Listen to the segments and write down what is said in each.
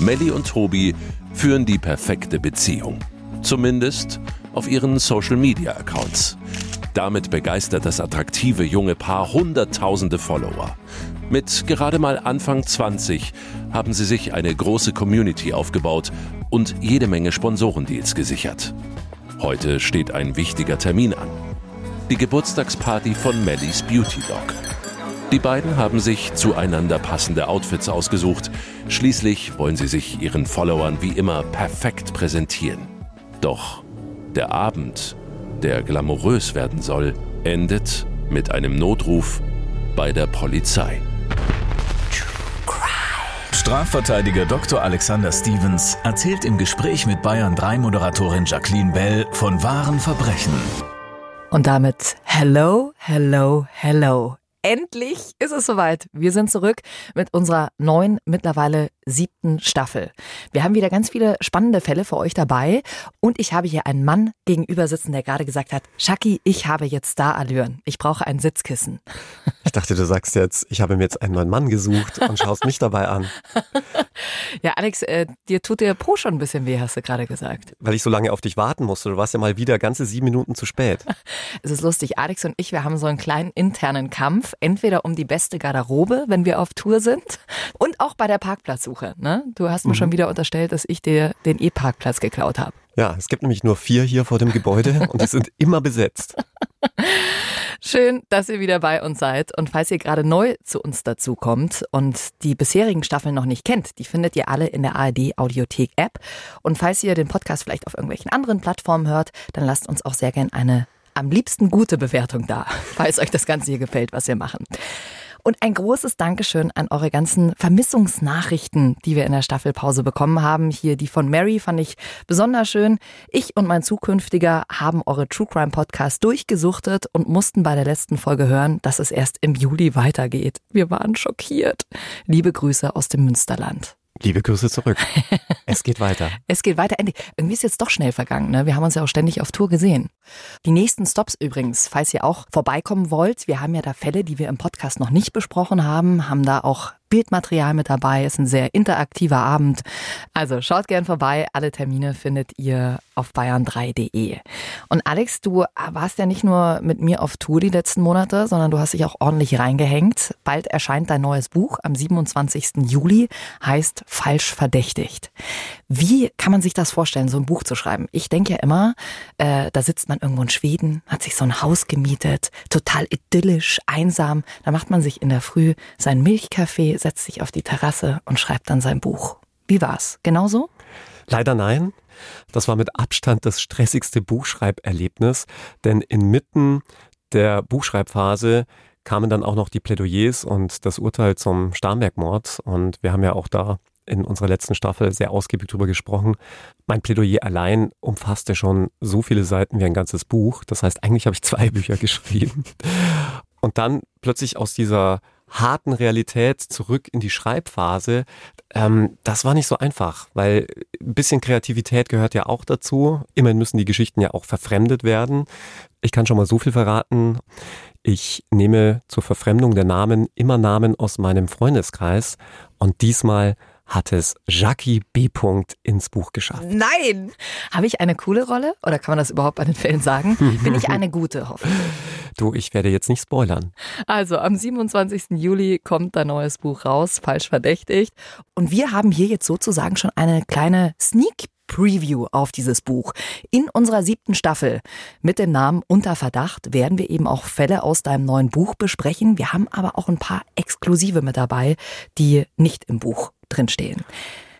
Melly und Tobi führen die perfekte Beziehung. Zumindest auf ihren Social-Media-Accounts. Damit begeistert das attraktive junge Paar Hunderttausende Follower. Mit gerade mal Anfang 20 haben sie sich eine große Community aufgebaut und jede Menge Sponsorendeals gesichert. Heute steht ein wichtiger Termin an. Die Geburtstagsparty von Mellys Beauty Dog. Die beiden haben sich zueinander passende Outfits ausgesucht. Schließlich wollen sie sich ihren Followern wie immer perfekt präsentieren. Doch der Abend, der glamourös werden soll, endet mit einem Notruf bei der Polizei. Strafverteidiger Dr. Alexander Stevens erzählt im Gespräch mit Bayern 3 Moderatorin Jacqueline Bell von wahren Verbrechen. Und damit hello, hello, hello. Endlich ist es soweit. Wir sind zurück mit unserer neuen, mittlerweile siebten Staffel. Wir haben wieder ganz viele spannende Fälle für euch dabei und ich habe hier einen Mann gegenüber sitzen, der gerade gesagt hat, Shaki, ich habe jetzt Star-Allüren. Ich brauche ein Sitzkissen. Ich dachte, du sagst jetzt, ich habe mir jetzt einen neuen Mann gesucht und schaust mich dabei an. Ja, Alex, äh, dir tut der Po schon ein bisschen weh, hast du gerade gesagt. Weil ich so lange auf dich warten musste. Du warst ja mal wieder ganze sieben Minuten zu spät. Es ist lustig, Alex und ich, wir haben so einen kleinen internen Kampf, entweder um die beste Garderobe, wenn wir auf Tour sind, und auch bei der Parkplatzsuche. Ne? Du hast mir Mhm. schon wieder unterstellt, dass ich dir den E-Parkplatz geklaut habe. Ja, es gibt nämlich nur vier hier vor dem Gebäude und die sind immer besetzt. Schön, dass ihr wieder bei uns seid. Und falls ihr gerade neu zu uns dazukommt und die bisherigen Staffeln noch nicht kennt, die findet ihr alle in der ARD Audiothek App. Und falls ihr den Podcast vielleicht auf irgendwelchen anderen Plattformen hört, dann lasst uns auch sehr gern eine am liebsten gute Bewertung da, falls euch das Ganze hier gefällt, was wir machen. Und ein großes Dankeschön an eure ganzen Vermissungsnachrichten, die wir in der Staffelpause bekommen haben. Hier die von Mary fand ich besonders schön. Ich und mein Zukünftiger haben eure True Crime Podcast durchgesuchtet und mussten bei der letzten Folge hören, dass es erst im Juli weitergeht. Wir waren schockiert. Liebe Grüße aus dem Münsterland. Liebe Grüße zurück. Es geht weiter. Es geht weiter. Endlich. Irgendwie ist jetzt doch schnell vergangen. Ne? Wir haben uns ja auch ständig auf Tour gesehen. Die nächsten Stops übrigens, falls ihr auch vorbeikommen wollt. Wir haben ja da Fälle, die wir im Podcast noch nicht besprochen haben, haben da auch Bildmaterial mit dabei. Ist ein sehr interaktiver Abend. Also schaut gern vorbei. Alle Termine findet ihr auf bayern3.de. Und Alex, du warst ja nicht nur mit mir auf Tour die letzten Monate, sondern du hast dich auch ordentlich reingehängt. Bald erscheint dein neues Buch am 27. Juli, heißt Falsch verdächtigt. Wie kann man sich das vorstellen, so ein Buch zu schreiben? Ich denke ja immer, äh, da sitzt man irgendwo in Schweden, hat sich so ein Haus gemietet, total idyllisch, einsam. Da macht man sich in der Früh seinen Milchkaffee, setzt sich auf die Terrasse und schreibt dann sein Buch. Wie war's? Genauso? Leider nein. Das war mit Abstand das stressigste Buchschreiberlebnis, denn inmitten der Buchschreibphase kamen dann auch noch die Plädoyers und das Urteil zum Starnberg-Mord. Und wir haben ja auch da in unserer letzten Staffel sehr ausgiebig drüber gesprochen. Mein Plädoyer allein umfasste schon so viele Seiten wie ein ganzes Buch. Das heißt, eigentlich habe ich zwei Bücher geschrieben. Und dann plötzlich aus dieser harten Realität zurück in die Schreibphase, ähm, das war nicht so einfach, weil ein bisschen Kreativität gehört ja auch dazu. Immerhin müssen die Geschichten ja auch verfremdet werden. Ich kann schon mal so viel verraten. Ich nehme zur Verfremdung der Namen immer Namen aus meinem Freundeskreis und diesmal hat es Jackie B. ins Buch geschafft. Nein! Habe ich eine coole Rolle? Oder kann man das überhaupt bei den Fällen sagen? Bin ich eine gute, hoffentlich? Du, ich werde jetzt nicht spoilern. Also am 27. Juli kommt dein neues Buch raus, falsch verdächtigt. Und wir haben hier jetzt sozusagen schon eine kleine Sneak Preview auf dieses Buch. In unserer siebten Staffel mit dem Namen Unter Verdacht werden wir eben auch Fälle aus deinem neuen Buch besprechen. Wir haben aber auch ein paar Exklusive mit dabei, die nicht im Buch drinstehen.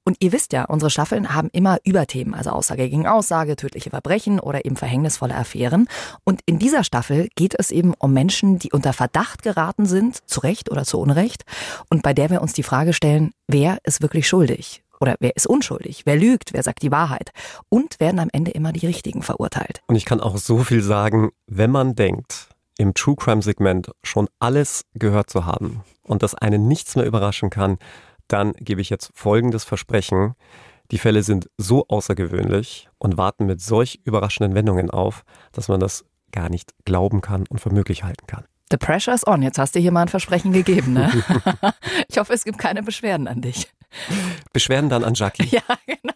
Und ihr wisst ja, unsere Staffeln haben immer Überthemen, also Aussage gegen Aussage, tödliche Verbrechen oder eben verhängnisvolle Affären. Und in dieser Staffel geht es eben um Menschen, die unter Verdacht geraten sind, zu Recht oder zu Unrecht, und bei der wir uns die Frage stellen, wer ist wirklich schuldig? Oder wer ist unschuldig? Wer lügt? Wer sagt die Wahrheit? Und werden am Ende immer die Richtigen verurteilt. Und ich kann auch so viel sagen, wenn man denkt, im True Crime Segment schon alles gehört zu haben und dass einen nichts mehr überraschen kann, dann gebe ich jetzt folgendes Versprechen. Die Fälle sind so außergewöhnlich und warten mit solch überraschenden Wendungen auf, dass man das gar nicht glauben kann und für möglich halten kann. The pressure is on. Jetzt hast du hier mal ein Versprechen gegeben, ne? ich hoffe, es gibt keine Beschwerden an dich. Beschwerden dann an Jackie. Ja, genau.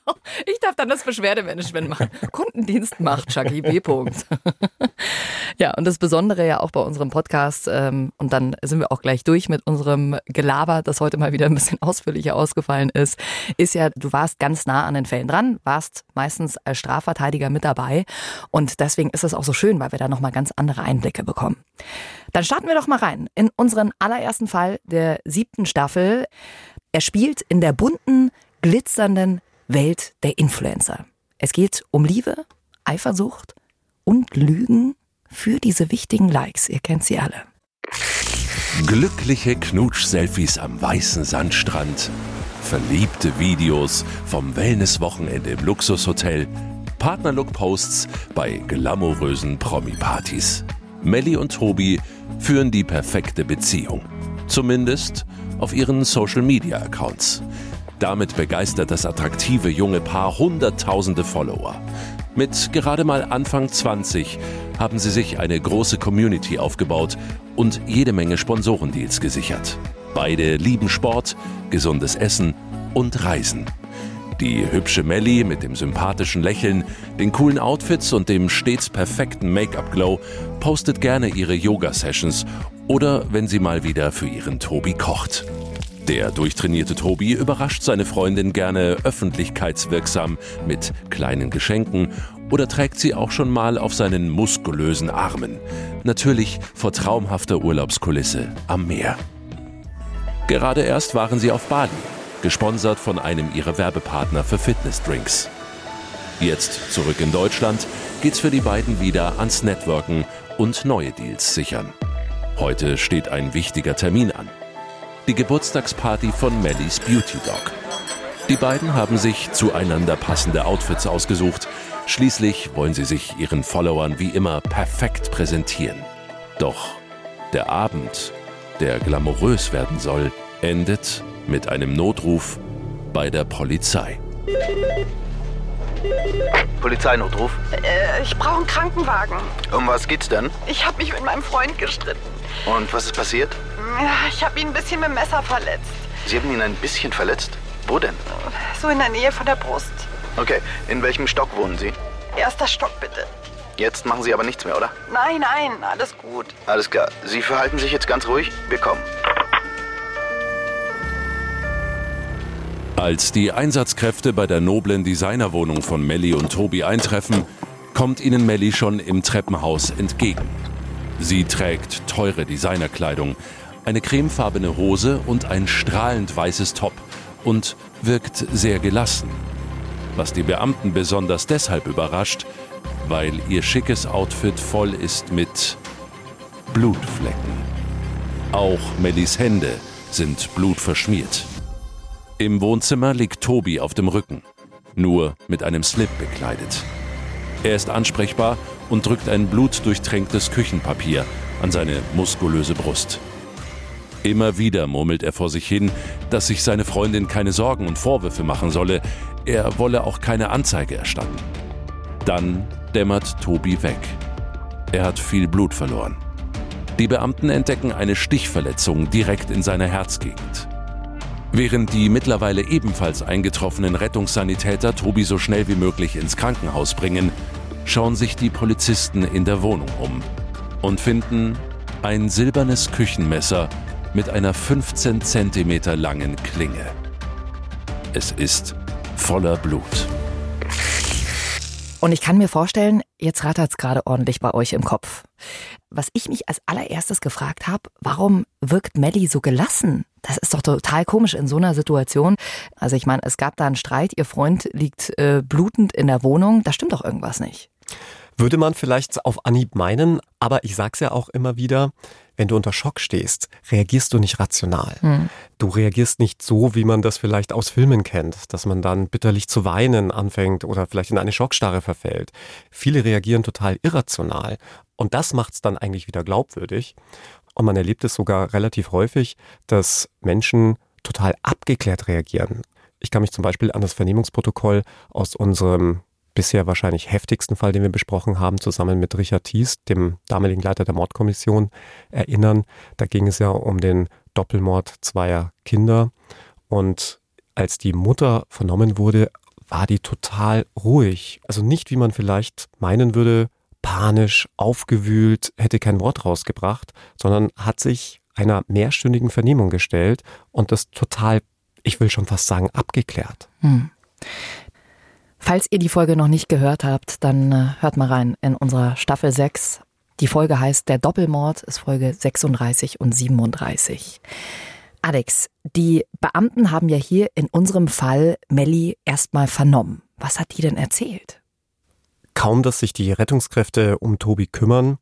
Ich darf dann das Beschwerdemanagement machen. Kundendienst macht Jackie B. -Punkt. ja, und das Besondere ja auch bei unserem Podcast, ähm, und dann sind wir auch gleich durch mit unserem Gelaber, das heute mal wieder ein bisschen ausführlicher ausgefallen ist, ist ja, du warst ganz nah an den Fällen dran, warst meistens als Strafverteidiger mit dabei. Und deswegen ist es auch so schön, weil wir da nochmal ganz andere Einblicke bekommen. Dann starten wir doch mal rein in unseren allerersten Fall der siebten Staffel. Er spielt in der bunten, glitzernden Welt der Influencer. Es geht um Liebe, Eifersucht und Lügen für diese wichtigen Likes. Ihr kennt sie alle. Glückliche Knutsch-Selfies am weißen Sandstrand, verliebte Videos vom Wellnesswochenende im Luxushotel, Partnerlook-Posts bei glamourösen Promi-Partys. Melly und Tobi führen die perfekte Beziehung. Zumindest auf ihren Social-Media-Accounts. Damit begeistert das attraktive junge Paar Hunderttausende Follower. Mit gerade mal Anfang 20 haben sie sich eine große Community aufgebaut und jede Menge Sponsorendeals gesichert. Beide lieben Sport, gesundes Essen und Reisen. Die hübsche Melly mit dem sympathischen Lächeln, den coolen Outfits und dem stets perfekten Make-up-Glow postet gerne ihre Yoga-Sessions oder wenn sie mal wieder für ihren Tobi kocht. Der durchtrainierte Tobi überrascht seine Freundin gerne öffentlichkeitswirksam mit kleinen Geschenken oder trägt sie auch schon mal auf seinen muskulösen Armen. Natürlich vor traumhafter Urlaubskulisse am Meer. Gerade erst waren sie auf Bali, gesponsert von einem ihrer Werbepartner für Fitnessdrinks. Jetzt zurück in Deutschland geht's für die beiden wieder ans Networken und neue Deals sichern. Heute steht ein wichtiger Termin an die Geburtstagsparty von Mellys Beauty Dog. Die beiden haben sich zueinander passende Outfits ausgesucht. Schließlich wollen sie sich ihren Followern wie immer perfekt präsentieren. Doch der Abend, der glamourös werden soll, endet mit einem Notruf bei der Polizei. Polizeinotruf. Äh, ich brauche einen Krankenwagen. Um was geht's denn? Ich habe mich mit meinem Freund gestritten. Und was ist passiert? Ich habe ihn ein bisschen mit dem Messer verletzt. Sie haben ihn ein bisschen verletzt? Wo denn? So in der Nähe von der Brust. Okay, in welchem Stock wohnen Sie? Erster Stock bitte. Jetzt machen Sie aber nichts mehr, oder? Nein, nein, alles gut. Alles klar. Sie verhalten sich jetzt ganz ruhig. Wir kommen. Als die Einsatzkräfte bei der noblen Designerwohnung von Melly und Tobi eintreffen, kommt ihnen Melly schon im Treppenhaus entgegen. Sie trägt teure Designerkleidung, eine cremefarbene Hose und ein strahlend weißes Top und wirkt sehr gelassen. Was die Beamten besonders deshalb überrascht, weil ihr schickes Outfit voll ist mit Blutflecken. Auch Mellys Hände sind blutverschmiert. Im Wohnzimmer liegt Tobi auf dem Rücken, nur mit einem Slip bekleidet. Er ist ansprechbar und drückt ein blutdurchtränktes Küchenpapier an seine muskulöse Brust. Immer wieder murmelt er vor sich hin, dass sich seine Freundin keine Sorgen und Vorwürfe machen solle, er wolle auch keine Anzeige erstatten. Dann dämmert Tobi weg. Er hat viel Blut verloren. Die Beamten entdecken eine Stichverletzung direkt in seiner Herzgegend. Während die mittlerweile ebenfalls eingetroffenen Rettungssanitäter Tobi so schnell wie möglich ins Krankenhaus bringen, schauen sich die Polizisten in der Wohnung um und finden ein silbernes Küchenmesser mit einer 15 cm langen Klinge. Es ist voller Blut. Und ich kann mir vorstellen, jetzt rattert es gerade ordentlich bei euch im Kopf. Was ich mich als allererstes gefragt habe, warum wirkt Melly so gelassen? Das ist doch total komisch in so einer Situation. Also ich meine, es gab da einen Streit, ihr Freund liegt äh, blutend in der Wohnung, da stimmt doch irgendwas nicht. Würde man vielleicht auf Anhieb meinen, aber ich sag's ja auch immer wieder, wenn du unter Schock stehst, reagierst du nicht rational. Hm. Du reagierst nicht so, wie man das vielleicht aus Filmen kennt, dass man dann bitterlich zu weinen anfängt oder vielleicht in eine Schockstarre verfällt. Viele reagieren total irrational und das macht's dann eigentlich wieder glaubwürdig. Und man erlebt es sogar relativ häufig, dass Menschen total abgeklärt reagieren. Ich kann mich zum Beispiel an das Vernehmungsprotokoll aus unserem bisher wahrscheinlich heftigsten Fall, den wir besprochen haben, zusammen mit Richard Thies, dem damaligen Leiter der Mordkommission, erinnern. Da ging es ja um den Doppelmord zweier Kinder. Und als die Mutter vernommen wurde, war die total ruhig. Also nicht, wie man vielleicht meinen würde, panisch, aufgewühlt, hätte kein Wort rausgebracht, sondern hat sich einer mehrstündigen Vernehmung gestellt und das total, ich will schon fast sagen, abgeklärt. Hm. Falls ihr die Folge noch nicht gehört habt, dann äh, hört mal rein in unserer Staffel 6. Die Folge heißt Der Doppelmord, ist Folge 36 und 37. Alex, die Beamten haben ja hier in unserem Fall Melli erstmal vernommen. Was hat die denn erzählt? Kaum, dass sich die Rettungskräfte um Tobi kümmern,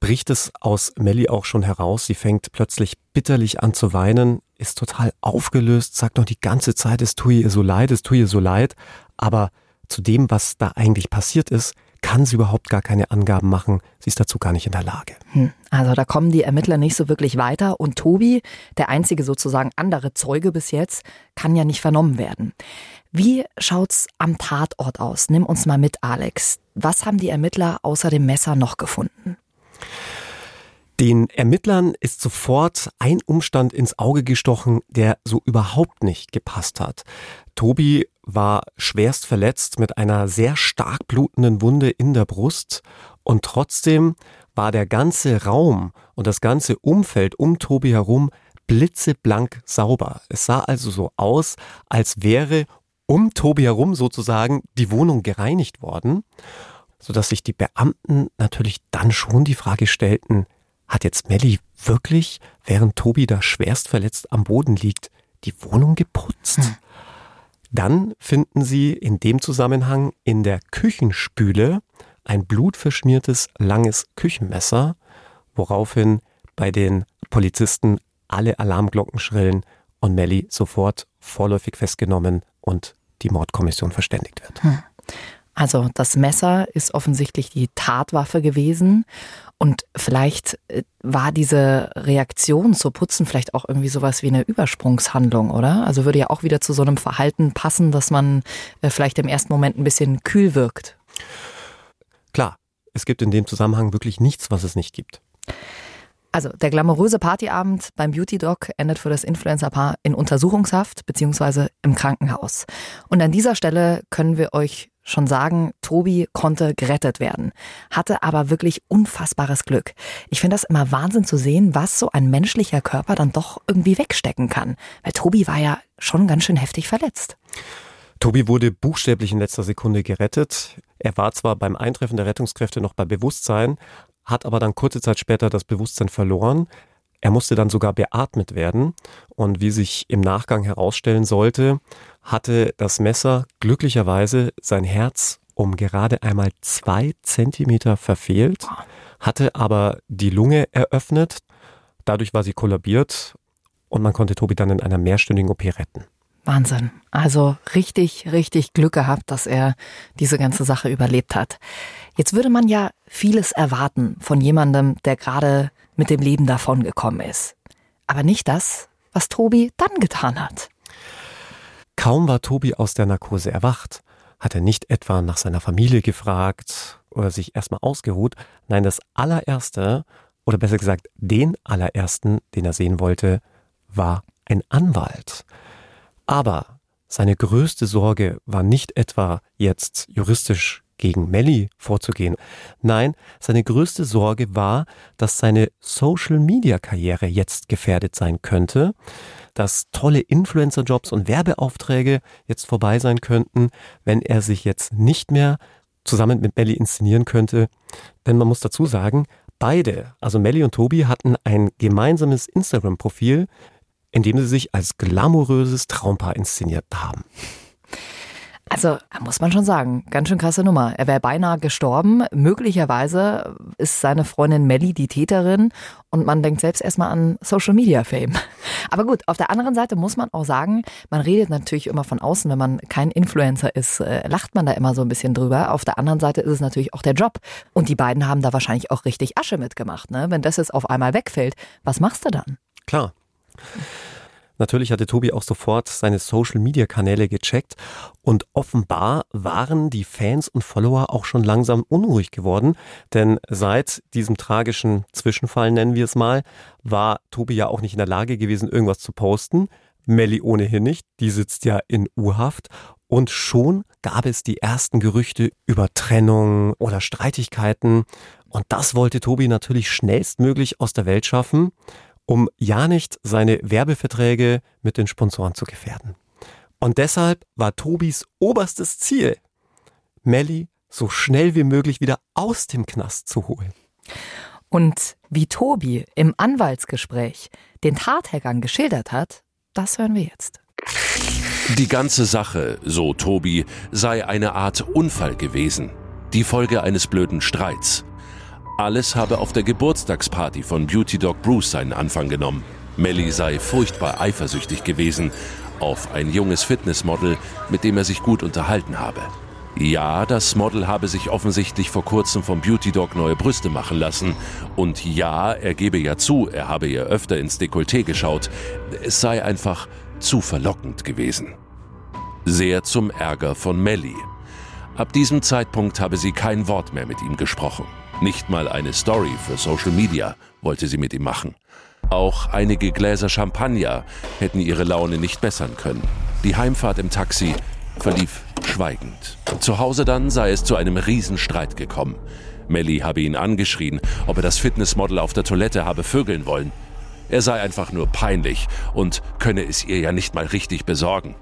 bricht es aus Melli auch schon heraus. Sie fängt plötzlich bitterlich an zu weinen, ist total aufgelöst, sagt noch die ganze Zeit, es tue ihr so leid, es tue ihr so leid. Aber zu dem, was da eigentlich passiert ist, kann sie überhaupt gar keine Angaben machen. Sie ist dazu gar nicht in der Lage. Hm. Also da kommen die Ermittler nicht so wirklich weiter und Tobi, der einzige sozusagen andere Zeuge bis jetzt, kann ja nicht vernommen werden. Wie schaut's am Tatort aus? Nimm uns mal mit, Alex. Was haben die Ermittler außer dem Messer noch gefunden? Den Ermittlern ist sofort ein Umstand ins Auge gestochen, der so überhaupt nicht gepasst hat. Tobi war schwerst verletzt mit einer sehr stark blutenden Wunde in der Brust und trotzdem war der ganze Raum und das ganze Umfeld um Tobi herum blitzeblank sauber. Es sah also so aus, als wäre um Tobi herum sozusagen die Wohnung gereinigt worden, sodass sich die Beamten natürlich dann schon die Frage stellten, hat jetzt Melli wirklich, während Tobi da schwerst verletzt am Boden liegt, die Wohnung geputzt? Hm. Dann finden sie in dem Zusammenhang in der Küchenspüle ein blutverschmiertes langes Küchenmesser, woraufhin bei den Polizisten alle Alarmglocken schrillen und Melli sofort vorläufig festgenommen und die Mordkommission verständigt wird. Hm. Also das Messer ist offensichtlich die Tatwaffe gewesen und vielleicht äh, war diese Reaktion zu putzen vielleicht auch irgendwie sowas wie eine Übersprungshandlung, oder? Also würde ja auch wieder zu so einem Verhalten passen, dass man äh, vielleicht im ersten Moment ein bisschen kühl wirkt. Klar, es gibt in dem Zusammenhang wirklich nichts, was es nicht gibt. Also der glamouröse Partyabend beim Beauty Doc endet für das Influencer-Paar in Untersuchungshaft bzw. im Krankenhaus. Und an dieser Stelle können wir euch schon sagen, Tobi konnte gerettet werden, hatte aber wirklich unfassbares Glück. Ich finde das immer Wahnsinn zu sehen, was so ein menschlicher Körper dann doch irgendwie wegstecken kann. Weil Tobi war ja schon ganz schön heftig verletzt. Tobi wurde buchstäblich in letzter Sekunde gerettet. Er war zwar beim Eintreffen der Rettungskräfte noch bei Bewusstsein, hat aber dann kurze Zeit später das Bewusstsein verloren. Er musste dann sogar beatmet werden. Und wie sich im Nachgang herausstellen sollte, hatte das Messer glücklicherweise sein Herz um gerade einmal zwei Zentimeter verfehlt, hatte aber die Lunge eröffnet. Dadurch war sie kollabiert und man konnte Tobi dann in einer mehrstündigen OP retten. Wahnsinn. Also richtig, richtig Glück gehabt, dass er diese ganze Sache überlebt hat. Jetzt würde man ja vieles erwarten von jemandem, der gerade mit dem Leben davongekommen ist. Aber nicht das, was Tobi dann getan hat. Kaum war Tobi aus der Narkose erwacht, hat er nicht etwa nach seiner Familie gefragt oder sich erstmal ausgeruht. Nein, das allererste, oder besser gesagt, den allerersten, den er sehen wollte, war ein Anwalt. Aber seine größte Sorge war nicht etwa jetzt juristisch gegen Melly vorzugehen. Nein, seine größte Sorge war, dass seine Social-Media-Karriere jetzt gefährdet sein könnte, dass tolle Influencer-Jobs und Werbeaufträge jetzt vorbei sein könnten, wenn er sich jetzt nicht mehr zusammen mit Melly inszenieren könnte. Denn man muss dazu sagen, beide, also Melly und Tobi, hatten ein gemeinsames Instagram-Profil, in dem sie sich als glamouröses Traumpaar inszeniert haben. Also muss man schon sagen, ganz schön krasse Nummer. Er wäre beinahe gestorben. Möglicherweise ist seine Freundin Melly die Täterin und man denkt selbst erstmal an Social Media Fame. Aber gut, auf der anderen Seite muss man auch sagen, man redet natürlich immer von außen, wenn man kein Influencer ist, äh, lacht man da immer so ein bisschen drüber. Auf der anderen Seite ist es natürlich auch der Job. Und die beiden haben da wahrscheinlich auch richtig Asche mitgemacht. Ne? Wenn das jetzt auf einmal wegfällt, was machst du dann? Klar. Natürlich hatte Tobi auch sofort seine Social-Media-Kanäle gecheckt und offenbar waren die Fans und Follower auch schon langsam unruhig geworden, denn seit diesem tragischen Zwischenfall, nennen wir es mal, war Tobi ja auch nicht in der Lage gewesen, irgendwas zu posten. Melly ohnehin nicht, die sitzt ja in U-Haft. Und schon gab es die ersten Gerüchte über Trennung oder Streitigkeiten. Und das wollte Tobi natürlich schnellstmöglich aus der Welt schaffen um ja nicht seine Werbeverträge mit den Sponsoren zu gefährden. Und deshalb war Tobis oberstes Ziel, Melly so schnell wie möglich wieder aus dem Knast zu holen. Und wie Tobi im Anwaltsgespräch den Tathergang geschildert hat, das hören wir jetzt. Die ganze Sache, so Tobi, sei eine Art Unfall gewesen. Die Folge eines blöden Streits. Alles habe auf der Geburtstagsparty von Beauty Dog Bruce seinen Anfang genommen. Melly sei furchtbar eifersüchtig gewesen auf ein junges Fitnessmodel, mit dem er sich gut unterhalten habe. Ja, das Model habe sich offensichtlich vor kurzem vom Beauty Dog neue Brüste machen lassen. Und ja, er gebe ja zu, er habe ihr öfter ins Dekolleté geschaut. Es sei einfach zu verlockend gewesen. Sehr zum Ärger von Melly. Ab diesem Zeitpunkt habe sie kein Wort mehr mit ihm gesprochen. Nicht mal eine Story für Social Media wollte sie mit ihm machen. Auch einige Gläser Champagner hätten ihre Laune nicht bessern können. Die Heimfahrt im Taxi verlief schweigend. Zu Hause dann sei es zu einem Riesenstreit gekommen. Melly habe ihn angeschrien, ob er das Fitnessmodel auf der Toilette habe vögeln wollen. Er sei einfach nur peinlich und könne es ihr ja nicht mal richtig besorgen.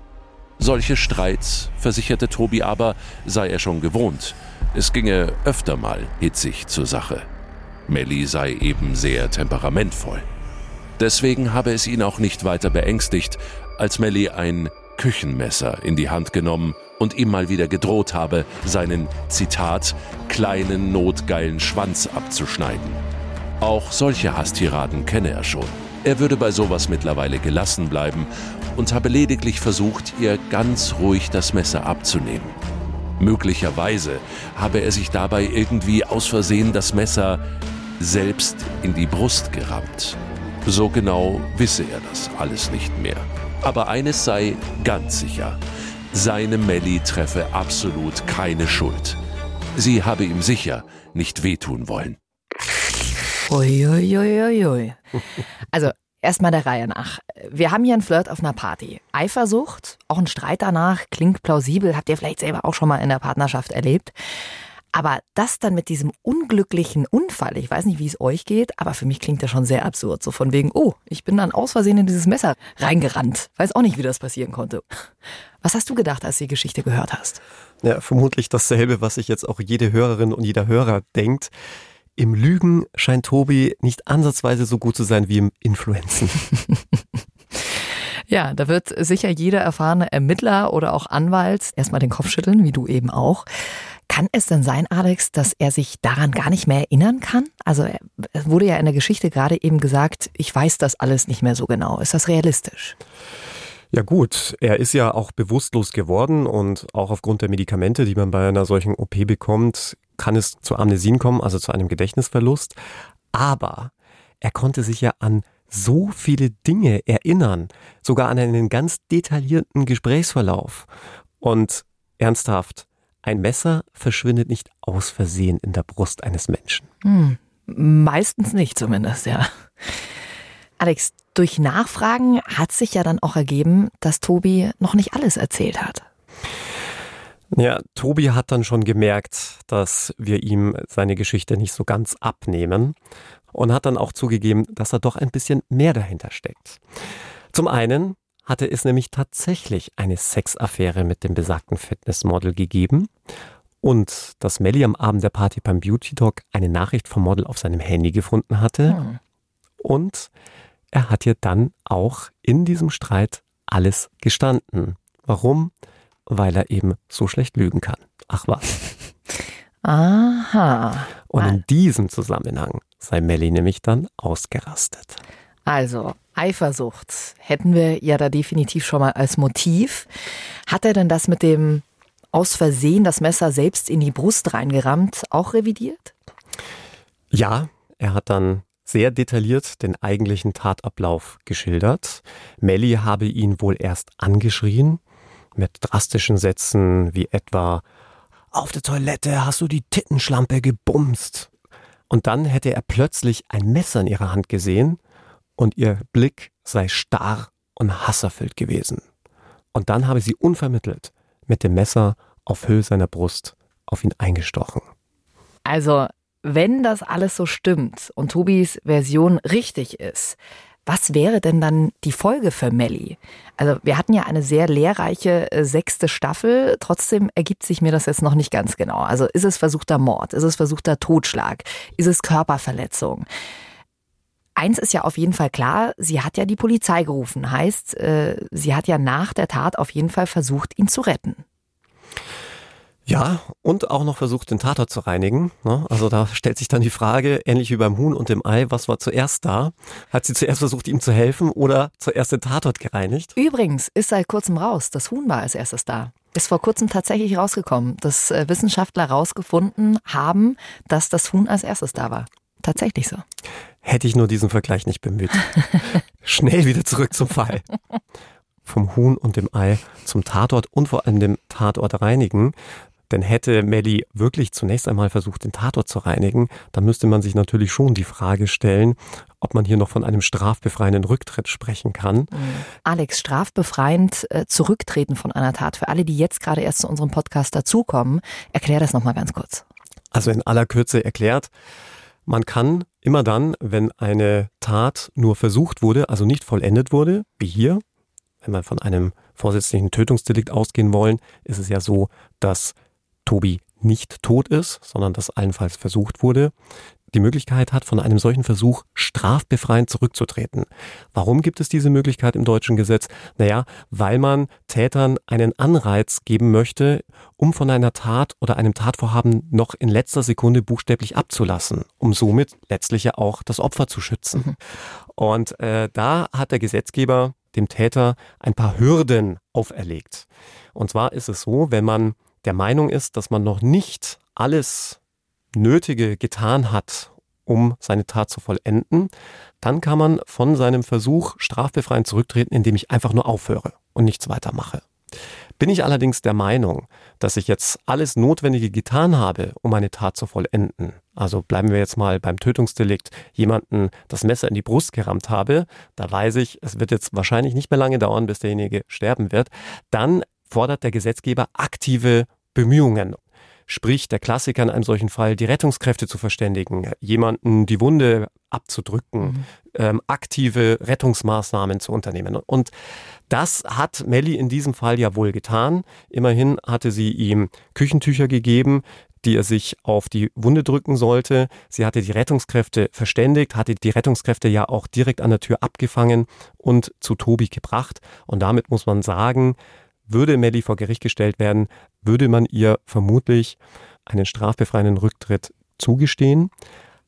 Solche Streits, versicherte Tobi aber, sei er schon gewohnt. Es ginge öfter mal hitzig zur Sache. Melly sei eben sehr temperamentvoll. Deswegen habe es ihn auch nicht weiter beängstigt, als Melly ein Küchenmesser in die Hand genommen und ihm mal wieder gedroht habe, seinen, Zitat, kleinen notgeilen Schwanz abzuschneiden. Auch solche Hasstiraden kenne er schon. Er würde bei sowas mittlerweile gelassen bleiben und habe lediglich versucht, ihr ganz ruhig das Messer abzunehmen. Möglicherweise habe er sich dabei irgendwie aus Versehen das Messer selbst in die Brust gerammt. So genau wisse er das alles nicht mehr. Aber eines sei ganz sicher. Seine Melly treffe absolut keine Schuld. Sie habe ihm sicher nicht wehtun wollen. Uiuiuiui. Also Erstmal der Reihe nach. Wir haben hier einen Flirt auf einer Party. Eifersucht, auch ein Streit danach, klingt plausibel, habt ihr vielleicht selber auch schon mal in der Partnerschaft erlebt. Aber das dann mit diesem unglücklichen Unfall, ich weiß nicht, wie es euch geht, aber für mich klingt das schon sehr absurd. So von wegen, oh, ich bin dann aus Versehen in dieses Messer reingerannt. Weiß auch nicht, wie das passieren konnte. Was hast du gedacht, als du die Geschichte gehört hast? Ja, vermutlich dasselbe, was sich jetzt auch jede Hörerin und jeder Hörer denkt. Im Lügen scheint Tobi nicht ansatzweise so gut zu sein wie im Influenzen. Ja, da wird sicher jeder erfahrene Ermittler oder auch Anwalt erstmal den Kopf schütteln, wie du eben auch. Kann es denn sein, Alex, dass er sich daran gar nicht mehr erinnern kann? Also es wurde ja in der Geschichte gerade eben gesagt, ich weiß das alles nicht mehr so genau. Ist das realistisch? Ja gut, er ist ja auch bewusstlos geworden und auch aufgrund der Medikamente, die man bei einer solchen OP bekommt, kann es zu Amnesien kommen, also zu einem Gedächtnisverlust. Aber er konnte sich ja an so viele Dinge erinnern, sogar an einen ganz detaillierten Gesprächsverlauf. Und ernsthaft, ein Messer verschwindet nicht aus Versehen in der Brust eines Menschen. Hm, meistens nicht zumindest, ja. Alex, durch Nachfragen hat sich ja dann auch ergeben, dass Tobi noch nicht alles erzählt hat. Ja, Tobi hat dann schon gemerkt, dass wir ihm seine Geschichte nicht so ganz abnehmen und hat dann auch zugegeben, dass da doch ein bisschen mehr dahinter steckt. Zum einen hatte es nämlich tatsächlich eine Sexaffäre mit dem besagten Fitnessmodel gegeben und dass Melly am Abend der Party beim Beauty Talk eine Nachricht vom Model auf seinem Handy gefunden hatte hm. und er hat ihr dann auch in diesem Streit alles gestanden. Warum? Weil er eben so schlecht lügen kann. Ach was. Aha. Und in diesem Zusammenhang sei Melly nämlich dann ausgerastet. Also, Eifersucht hätten wir ja da definitiv schon mal als Motiv. Hat er denn das mit dem aus Versehen das Messer selbst in die Brust reingerammt auch revidiert? Ja, er hat dann sehr detailliert den eigentlichen Tatablauf geschildert. Melly habe ihn wohl erst angeschrien mit drastischen Sätzen wie etwa Auf der Toilette hast du die Tittenschlampe gebumst. Und dann hätte er plötzlich ein Messer in ihrer Hand gesehen und ihr Blick sei starr und hasserfüllt gewesen. Und dann habe sie unvermittelt mit dem Messer auf Höhe seiner Brust auf ihn eingestochen. Also, wenn das alles so stimmt und Tobis Version richtig ist, was wäre denn dann die Folge für Melly? Also wir hatten ja eine sehr lehrreiche äh, sechste Staffel, trotzdem ergibt sich mir das jetzt noch nicht ganz genau. Also ist es versuchter Mord, ist es versuchter Totschlag, ist es Körperverletzung? Eins ist ja auf jeden Fall klar, sie hat ja die Polizei gerufen, heißt, äh, sie hat ja nach der Tat auf jeden Fall versucht, ihn zu retten. Ja, und auch noch versucht, den Tatort zu reinigen. Ne? Also da stellt sich dann die Frage, ähnlich wie beim Huhn und dem Ei, was war zuerst da? Hat sie zuerst versucht, ihm zu helfen oder zuerst den Tatort gereinigt? Übrigens ist seit kurzem raus, das Huhn war als erstes da. Ist vor kurzem tatsächlich rausgekommen, dass äh, Wissenschaftler rausgefunden haben, dass das Huhn als erstes da war. Tatsächlich so. Hätte ich nur diesen Vergleich nicht bemüht. Schnell wieder zurück zum Fall. Vom Huhn und dem Ei zum Tatort und vor allem dem Tatort reinigen. Denn hätte Melly wirklich zunächst einmal versucht, den Tatort zu reinigen, dann müsste man sich natürlich schon die Frage stellen, ob man hier noch von einem strafbefreienden Rücktritt sprechen kann. Mhm. Alex, strafbefreiend äh, zurücktreten von einer Tat. Für alle, die jetzt gerade erst zu unserem Podcast dazukommen, erklär das nochmal ganz kurz. Also in aller Kürze erklärt, man kann immer dann, wenn eine Tat nur versucht wurde, also nicht vollendet wurde, wie hier, wenn wir von einem vorsätzlichen Tötungsdelikt ausgehen wollen, ist es ja so, dass Tobi nicht tot ist, sondern das allenfalls versucht wurde, die Möglichkeit hat, von einem solchen Versuch strafbefreiend zurückzutreten. Warum gibt es diese Möglichkeit im deutschen Gesetz? Naja, weil man Tätern einen Anreiz geben möchte, um von einer Tat oder einem Tatvorhaben noch in letzter Sekunde buchstäblich abzulassen, um somit letztlich ja auch das Opfer zu schützen. Mhm. Und äh, da hat der Gesetzgeber dem Täter ein paar Hürden auferlegt. Und zwar ist es so, wenn man der Meinung ist, dass man noch nicht alles Nötige getan hat, um seine Tat zu vollenden, dann kann man von seinem Versuch strafbefreiend zurücktreten, indem ich einfach nur aufhöre und nichts weitermache. Bin ich allerdings der Meinung, dass ich jetzt alles Notwendige getan habe, um eine Tat zu vollenden, also bleiben wir jetzt mal beim Tötungsdelikt, jemanden das Messer in die Brust gerammt habe, da weiß ich, es wird jetzt wahrscheinlich nicht mehr lange dauern, bis derjenige sterben wird, dann fordert der Gesetzgeber aktive Bemühungen. Sprich, der Klassiker in einem solchen Fall, die Rettungskräfte zu verständigen, jemanden die Wunde abzudrücken, mhm. ähm, aktive Rettungsmaßnahmen zu unternehmen. Und das hat Melly in diesem Fall ja wohl getan. Immerhin hatte sie ihm Küchentücher gegeben, die er sich auf die Wunde drücken sollte. Sie hatte die Rettungskräfte verständigt, hatte die Rettungskräfte ja auch direkt an der Tür abgefangen und zu Tobi gebracht. Und damit muss man sagen, würde Melly vor Gericht gestellt werden, würde man ihr vermutlich einen strafbefreienden Rücktritt zugestehen.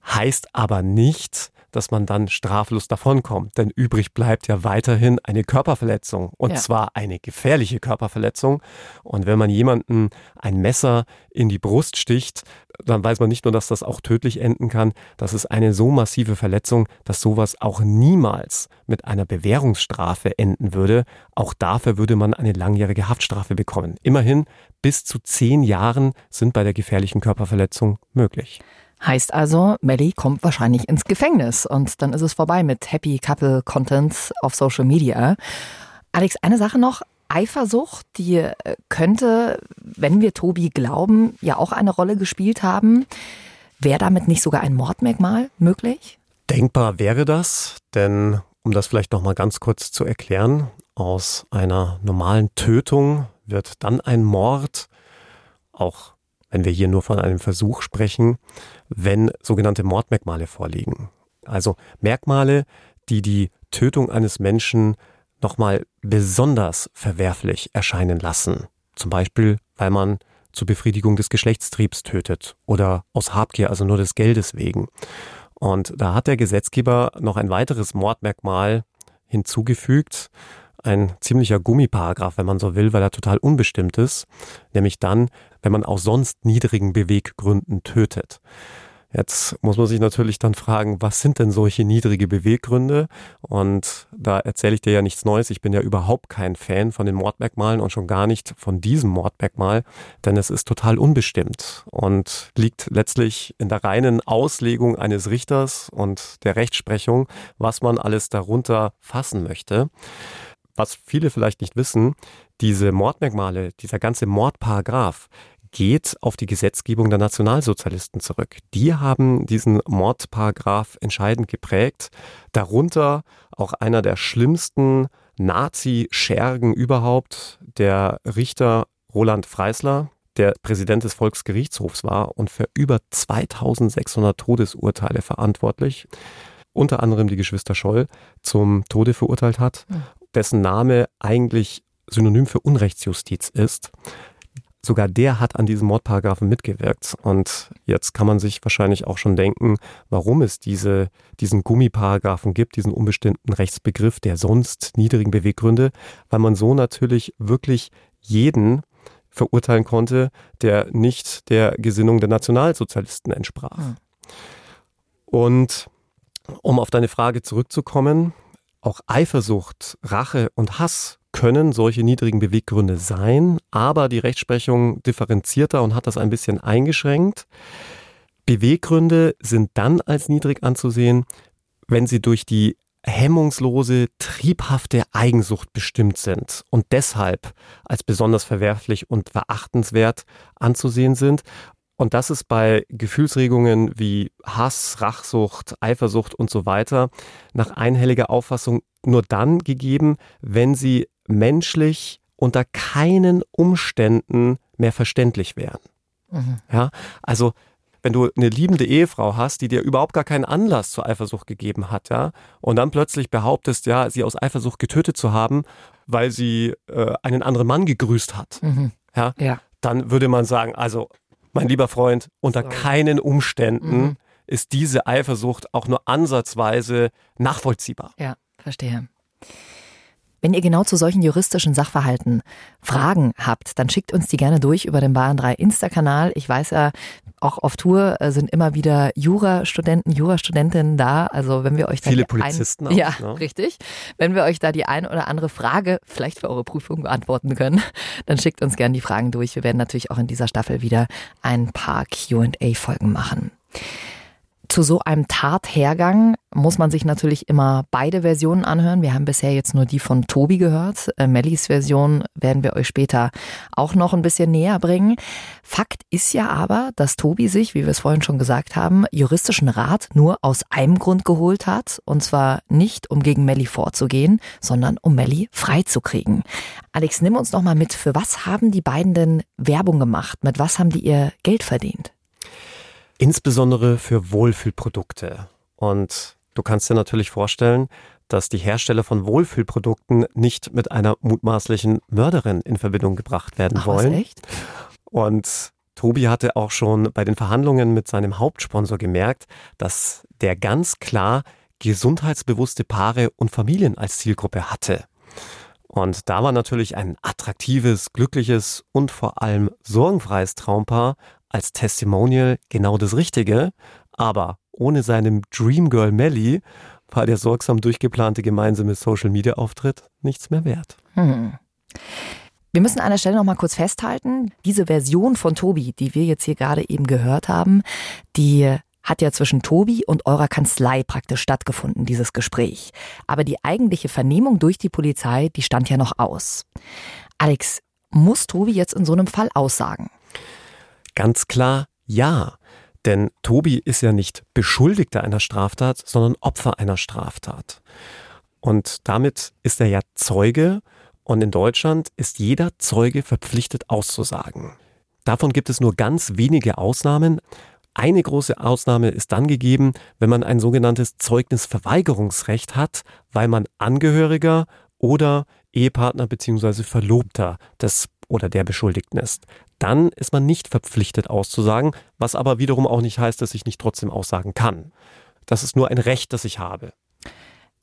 Heißt aber nicht, dass man dann straflos davonkommt. Denn übrig bleibt ja weiterhin eine Körperverletzung. Und ja. zwar eine gefährliche Körperverletzung. Und wenn man jemanden ein Messer in die Brust sticht, dann weiß man nicht nur, dass das auch tödlich enden kann. Das ist eine so massive Verletzung, dass sowas auch niemals mit einer Bewährungsstrafe enden würde. Auch dafür würde man eine langjährige Haftstrafe bekommen. Immerhin bis zu zehn Jahren sind bei der gefährlichen Körperverletzung möglich. Heißt also, Melly kommt wahrscheinlich ins Gefängnis und dann ist es vorbei mit Happy Couple Content auf Social Media. Alex, eine Sache noch. Eifersucht, die äh, könnte, wenn wir Tobi glauben, ja auch eine Rolle gespielt haben. Wäre damit nicht sogar ein Mordmerkmal möglich? Denkbar wäre das, denn um das vielleicht noch mal ganz kurz zu erklären, aus einer normalen Tötung wird dann ein Mord, auch wenn wir hier nur von einem Versuch sprechen, wenn sogenannte Mordmerkmale vorliegen. Also Merkmale, die die Tötung eines Menschen nochmal besonders verwerflich erscheinen lassen. Zum Beispiel, weil man zur Befriedigung des Geschlechtstriebs tötet oder aus Habgier, also nur des Geldes wegen. Und da hat der Gesetzgeber noch ein weiteres Mordmerkmal hinzugefügt, ein ziemlicher Gummiparagraph, wenn man so will, weil er total unbestimmt ist, nämlich dann, wenn man aus sonst niedrigen Beweggründen tötet. Jetzt muss man sich natürlich dann fragen, was sind denn solche niedrige Beweggründe? Und da erzähle ich dir ja nichts Neues. Ich bin ja überhaupt kein Fan von den Mordmerkmalen und schon gar nicht von diesem Mordmerkmal, denn es ist total unbestimmt und liegt letztlich in der reinen Auslegung eines Richters und der Rechtsprechung, was man alles darunter fassen möchte. Was viele vielleicht nicht wissen, diese Mordmerkmale, dieser ganze Mordparagraph, geht auf die Gesetzgebung der Nationalsozialisten zurück. Die haben diesen Mordparagraph entscheidend geprägt. Darunter auch einer der schlimmsten Nazi-Schergen überhaupt, der Richter Roland Freisler, der Präsident des Volksgerichtshofs war und für über 2600 Todesurteile verantwortlich, unter anderem die Geschwister Scholl zum Tode verurteilt hat, hm. Dessen Name eigentlich synonym für Unrechtsjustiz ist. Sogar der hat an diesem Mordparagraphen mitgewirkt. Und jetzt kann man sich wahrscheinlich auch schon denken, warum es diese, diesen Gummiparagraphen gibt, diesen unbestimmten Rechtsbegriff der sonst niedrigen Beweggründe, weil man so natürlich wirklich jeden verurteilen konnte, der nicht der Gesinnung der Nationalsozialisten entsprach. Mhm. Und um auf deine Frage zurückzukommen, auch Eifersucht, Rache und Hass können solche niedrigen Beweggründe sein, aber die Rechtsprechung differenzierter und hat das ein bisschen eingeschränkt. Beweggründe sind dann als niedrig anzusehen, wenn sie durch die hemmungslose, triebhafte Eigensucht bestimmt sind und deshalb als besonders verwerflich und verachtenswert anzusehen sind. Und das ist bei Gefühlsregungen wie Hass, Rachsucht, Eifersucht und so weiter nach einhelliger Auffassung nur dann gegeben, wenn sie menschlich unter keinen Umständen mehr verständlich wären. Mhm. Ja, also wenn du eine liebende Ehefrau hast, die dir überhaupt gar keinen Anlass zur Eifersucht gegeben hat, ja, und dann plötzlich behauptest, ja, sie aus Eifersucht getötet zu haben, weil sie äh, einen anderen Mann gegrüßt hat, mhm. ja, ja, dann würde man sagen, also mein lieber Freund, unter Sorry. keinen Umständen mhm. ist diese Eifersucht auch nur ansatzweise nachvollziehbar. Ja, verstehe. Wenn ihr genau zu solchen juristischen Sachverhalten Fragen habt, dann schickt uns die gerne durch über den Bayern 3 Insta-Kanal. Ich weiß ja, auch auf Tour äh, sind immer wieder Jurastudenten, Jurastudentinnen da. Also wenn wir euch da viele Polizisten ein, auch, ja ne? richtig, wenn wir euch da die ein oder andere Frage vielleicht für eure Prüfung beantworten können, dann schickt uns gerne die Fragen durch. Wir werden natürlich auch in dieser Staffel wieder ein paar Q&A-Folgen machen. Zu so einem Tathergang muss man sich natürlich immer beide Versionen anhören. Wir haben bisher jetzt nur die von Tobi gehört. Äh, Mellis Version werden wir euch später auch noch ein bisschen näher bringen. Fakt ist ja aber, dass Tobi sich, wie wir es vorhin schon gesagt haben, juristischen Rat nur aus einem Grund geholt hat. Und zwar nicht, um gegen Melli vorzugehen, sondern um Melli freizukriegen. Alex, nimm uns noch mal mit. Für was haben die beiden denn Werbung gemacht? Mit was haben die ihr Geld verdient? Insbesondere für Wohlfühlprodukte. Und du kannst dir natürlich vorstellen, dass die Hersteller von Wohlfühlprodukten nicht mit einer mutmaßlichen Mörderin in Verbindung gebracht werden Ach, wollen. Was, echt? Und Tobi hatte auch schon bei den Verhandlungen mit seinem Hauptsponsor gemerkt, dass der ganz klar gesundheitsbewusste Paare und Familien als Zielgruppe hatte. Und da war natürlich ein attraktives, glückliches und vor allem sorgenfreies Traumpaar als Testimonial genau das Richtige, aber ohne seinem Dreamgirl Melly war der sorgsam durchgeplante gemeinsame Social-Media-Auftritt nichts mehr wert. Hm. Wir müssen an der Stelle noch mal kurz festhalten, diese Version von Tobi, die wir jetzt hier gerade eben gehört haben, die hat ja zwischen Tobi und eurer Kanzlei praktisch stattgefunden, dieses Gespräch. Aber die eigentliche Vernehmung durch die Polizei, die stand ja noch aus. Alex, muss Tobi jetzt in so einem Fall aussagen? Ganz klar ja. Denn Tobi ist ja nicht Beschuldigter einer Straftat, sondern Opfer einer Straftat. Und damit ist er ja Zeuge und in Deutschland ist jeder Zeuge verpflichtet auszusagen. Davon gibt es nur ganz wenige Ausnahmen. Eine große Ausnahme ist dann gegeben, wenn man ein sogenanntes Zeugnisverweigerungsrecht hat, weil man Angehöriger oder Ehepartner bzw. Verlobter des oder der Beschuldigten ist, dann ist man nicht verpflichtet auszusagen, was aber wiederum auch nicht heißt, dass ich nicht trotzdem aussagen kann. Das ist nur ein Recht, das ich habe.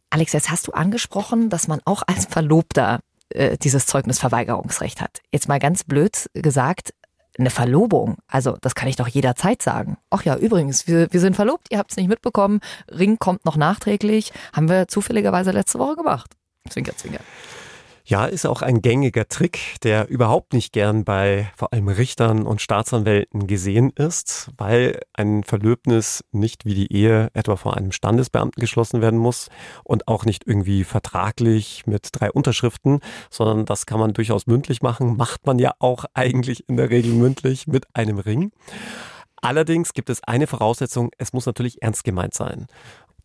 Alex, jetzt hast du angesprochen, dass man auch als Verlobter äh, dieses Zeugnisverweigerungsrecht hat. Jetzt mal ganz blöd gesagt, eine Verlobung, also das kann ich doch jederzeit sagen. Ach ja, übrigens, wir, wir sind verlobt, ihr habt es nicht mitbekommen, Ring kommt noch nachträglich, haben wir zufälligerweise letzte Woche gemacht. Zwinker, zwinker. Ja, ist auch ein gängiger Trick, der überhaupt nicht gern bei vor allem Richtern und Staatsanwälten gesehen ist, weil ein Verlöbnis nicht wie die Ehe etwa vor einem Standesbeamten geschlossen werden muss und auch nicht irgendwie vertraglich mit drei Unterschriften, sondern das kann man durchaus mündlich machen, macht man ja auch eigentlich in der Regel mündlich mit einem Ring. Allerdings gibt es eine Voraussetzung, es muss natürlich ernst gemeint sein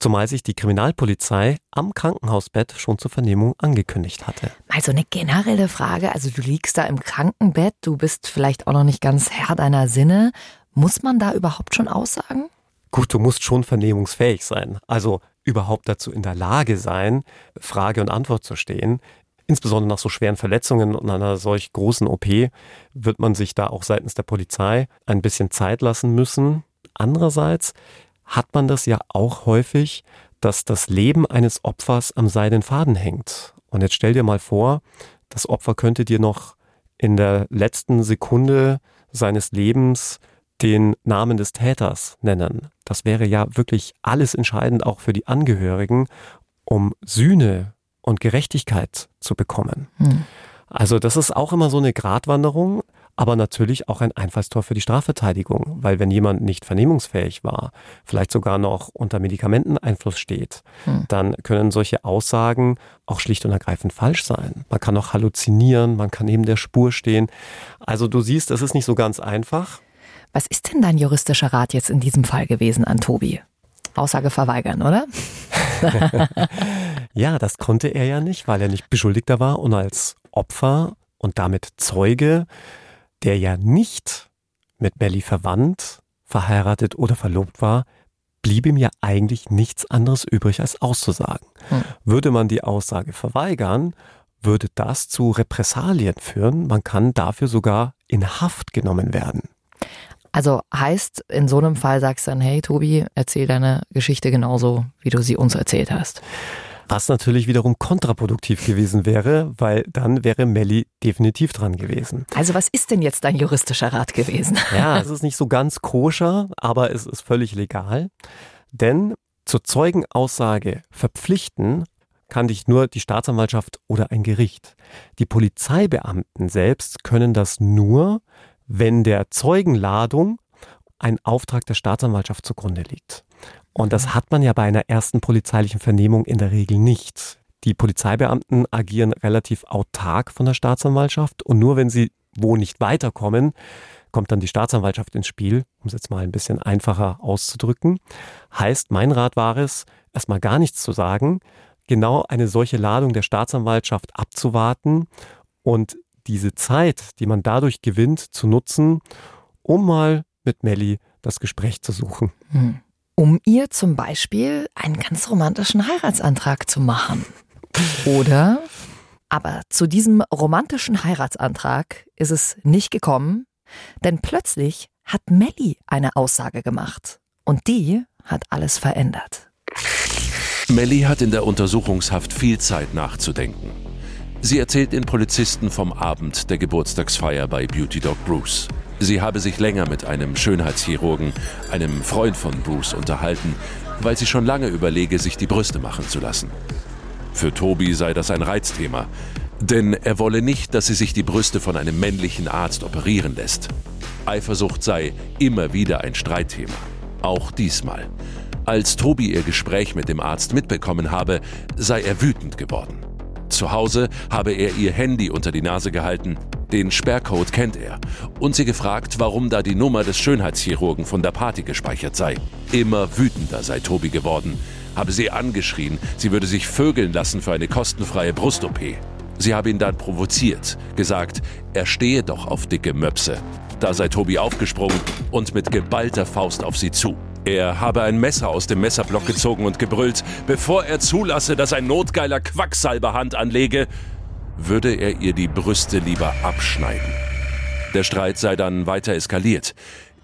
zumal sich die Kriminalpolizei am Krankenhausbett schon zur Vernehmung angekündigt hatte. Mal so eine generelle Frage, also du liegst da im Krankenbett, du bist vielleicht auch noch nicht ganz Herr deiner Sinne. Muss man da überhaupt schon aussagen? Gut, du musst schon vernehmungsfähig sein, also überhaupt dazu in der Lage sein, Frage und Antwort zu stehen. Insbesondere nach so schweren Verletzungen und einer solch großen OP wird man sich da auch seitens der Polizei ein bisschen Zeit lassen müssen. Andererseits hat man das ja auch häufig, dass das Leben eines Opfers am seidenen Faden hängt. Und jetzt stell dir mal vor, das Opfer könnte dir noch in der letzten Sekunde seines Lebens den Namen des Täters nennen. Das wäre ja wirklich alles entscheidend auch für die Angehörigen, um Sühne und Gerechtigkeit zu bekommen. Hm. Also das ist auch immer so eine Gratwanderung aber natürlich auch ein Einfallstor für die Strafverteidigung, weil wenn jemand nicht vernehmungsfähig war, vielleicht sogar noch unter Medikamenteneinfluss steht, hm. dann können solche Aussagen auch schlicht und ergreifend falsch sein. Man kann auch halluzinieren, man kann neben der Spur stehen. Also du siehst, es ist nicht so ganz einfach. Was ist denn dein juristischer Rat jetzt in diesem Fall gewesen an Tobi? Aussage verweigern, oder? ja, das konnte er ja nicht, weil er nicht Beschuldigter war und als Opfer und damit Zeuge der ja nicht mit Melly verwandt, verheiratet oder verlobt war, blieb ihm ja eigentlich nichts anderes übrig, als auszusagen. Hm. Würde man die Aussage verweigern, würde das zu Repressalien führen. Man kann dafür sogar in Haft genommen werden. Also heißt, in so einem Fall sagst du dann, hey Tobi, erzähl deine Geschichte genauso, wie du sie uns erzählt hast. Was natürlich wiederum kontraproduktiv gewesen wäre, weil dann wäre Melli definitiv dran gewesen. Also was ist denn jetzt dein juristischer Rat gewesen? Ja, es ist nicht so ganz koscher, aber es ist völlig legal. Denn zur Zeugenaussage verpflichten kann dich nur die Staatsanwaltschaft oder ein Gericht. Die Polizeibeamten selbst können das nur, wenn der Zeugenladung ein Auftrag der Staatsanwaltschaft zugrunde liegt. Und das hat man ja bei einer ersten polizeilichen Vernehmung in der Regel nicht. Die Polizeibeamten agieren relativ autark von der Staatsanwaltschaft und nur wenn sie wo nicht weiterkommen, kommt dann die Staatsanwaltschaft ins Spiel, um es jetzt mal ein bisschen einfacher auszudrücken. Heißt, mein Rat war es, erstmal gar nichts zu sagen, genau eine solche Ladung der Staatsanwaltschaft abzuwarten und diese Zeit, die man dadurch gewinnt, zu nutzen, um mal mit Melli das Gespräch zu suchen. Hm um ihr zum Beispiel einen ganz romantischen Heiratsantrag zu machen. Oder? Aber zu diesem romantischen Heiratsantrag ist es nicht gekommen, denn plötzlich hat Melly eine Aussage gemacht. Und die hat alles verändert. Melly hat in der Untersuchungshaft viel Zeit nachzudenken. Sie erzählt den Polizisten vom Abend der Geburtstagsfeier bei Beauty Dog Bruce. Sie habe sich länger mit einem Schönheitschirurgen, einem Freund von Bruce, unterhalten, weil sie schon lange überlege, sich die Brüste machen zu lassen. Für Tobi sei das ein Reizthema, denn er wolle nicht, dass sie sich die Brüste von einem männlichen Arzt operieren lässt. Eifersucht sei immer wieder ein Streitthema. Auch diesmal. Als Tobi ihr Gespräch mit dem Arzt mitbekommen habe, sei er wütend geworden. Zu Hause habe er ihr Handy unter die Nase gehalten den Sperrcode kennt er und sie gefragt, warum da die Nummer des Schönheitschirurgen von der Party gespeichert sei. Immer wütender sei Tobi geworden, habe sie angeschrien, sie würde sich vögeln lassen für eine kostenfreie Brust-OP. Sie habe ihn dann provoziert, gesagt, er stehe doch auf dicke Möpse. Da sei Tobi aufgesprungen und mit geballter Faust auf sie zu. Er habe ein Messer aus dem Messerblock gezogen und gebrüllt, bevor er zulasse, dass ein notgeiler Quacksalber Hand anlege, würde er ihr die Brüste lieber abschneiden. Der Streit sei dann weiter eskaliert.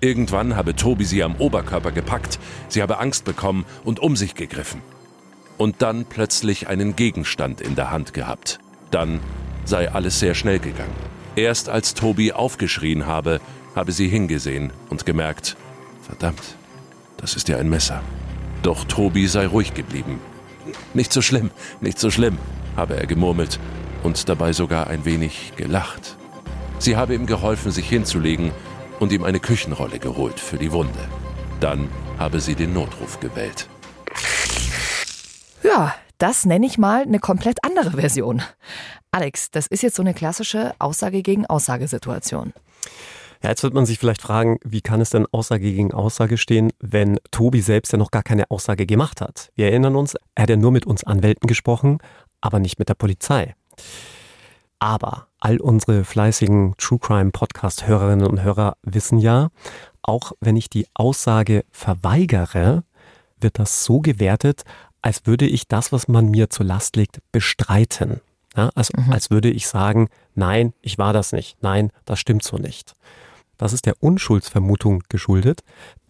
Irgendwann habe Tobi sie am Oberkörper gepackt, sie habe Angst bekommen und um sich gegriffen. Und dann plötzlich einen Gegenstand in der Hand gehabt. Dann sei alles sehr schnell gegangen. Erst als Tobi aufgeschrien habe, habe sie hingesehen und gemerkt, verdammt, das ist ja ein Messer. Doch Tobi sei ruhig geblieben. Nicht so schlimm, nicht so schlimm, habe er gemurmelt und dabei sogar ein wenig gelacht. Sie habe ihm geholfen, sich hinzulegen und ihm eine Küchenrolle geholt für die Wunde. Dann habe sie den Notruf gewählt. Ja, das nenne ich mal eine komplett andere Version. Alex, das ist jetzt so eine klassische Aussage gegen Aussagesituation. Ja, jetzt wird man sich vielleicht fragen, wie kann es denn Aussage gegen Aussage stehen, wenn Tobi selbst ja noch gar keine Aussage gemacht hat? Wir erinnern uns, er hat ja nur mit uns Anwälten gesprochen, aber nicht mit der Polizei. Aber all unsere fleißigen True Crime Podcast Hörerinnen und Hörer wissen ja, auch wenn ich die Aussage verweigere, wird das so gewertet, als würde ich das, was man mir zur Last legt, bestreiten. Ja, also mhm. als würde ich sagen, nein, ich war das nicht, nein, das stimmt so nicht. Das ist der Unschuldsvermutung geschuldet,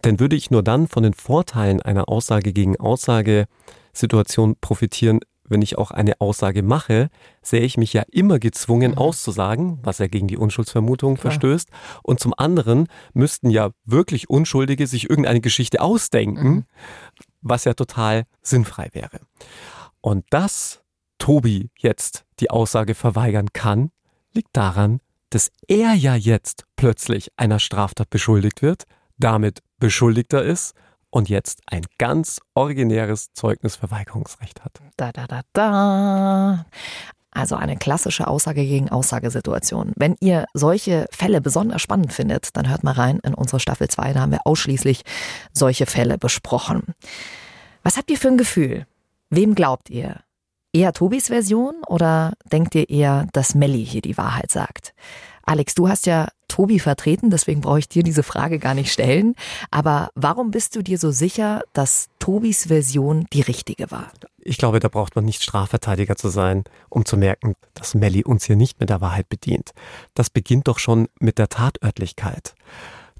denn würde ich nur dann von den Vorteilen einer Aussage gegen Aussage Situation profitieren, wenn ich auch eine Aussage mache, sehe ich mich ja immer gezwungen mhm. auszusagen, was ja gegen die Unschuldsvermutung Klar. verstößt. Und zum anderen müssten ja wirklich Unschuldige sich irgendeine Geschichte ausdenken, mhm. was ja total sinnfrei wäre. Und dass Tobi jetzt die Aussage verweigern kann, liegt daran, dass er ja jetzt plötzlich einer Straftat beschuldigt wird, damit Beschuldigter ist und jetzt ein ganz originäres Zeugnisverweigerungsrecht hat. Da, da, da, da. Also eine klassische Aussage gegen Aussagesituation. Wenn ihr solche Fälle besonders spannend findet, dann hört mal rein in unsere Staffel 2, da haben wir ausschließlich solche Fälle besprochen. Was habt ihr für ein Gefühl? Wem glaubt ihr? Eher Tobis Version oder denkt ihr eher, dass Melli hier die Wahrheit sagt? Alex, du hast ja Tobi vertreten, deswegen brauche ich dir diese Frage gar nicht stellen. Aber warum bist du dir so sicher, dass Tobis Version die richtige war? Ich glaube, da braucht man nicht Strafverteidiger zu sein, um zu merken, dass Melli uns hier nicht mit der Wahrheit bedient. Das beginnt doch schon mit der Tatörtlichkeit.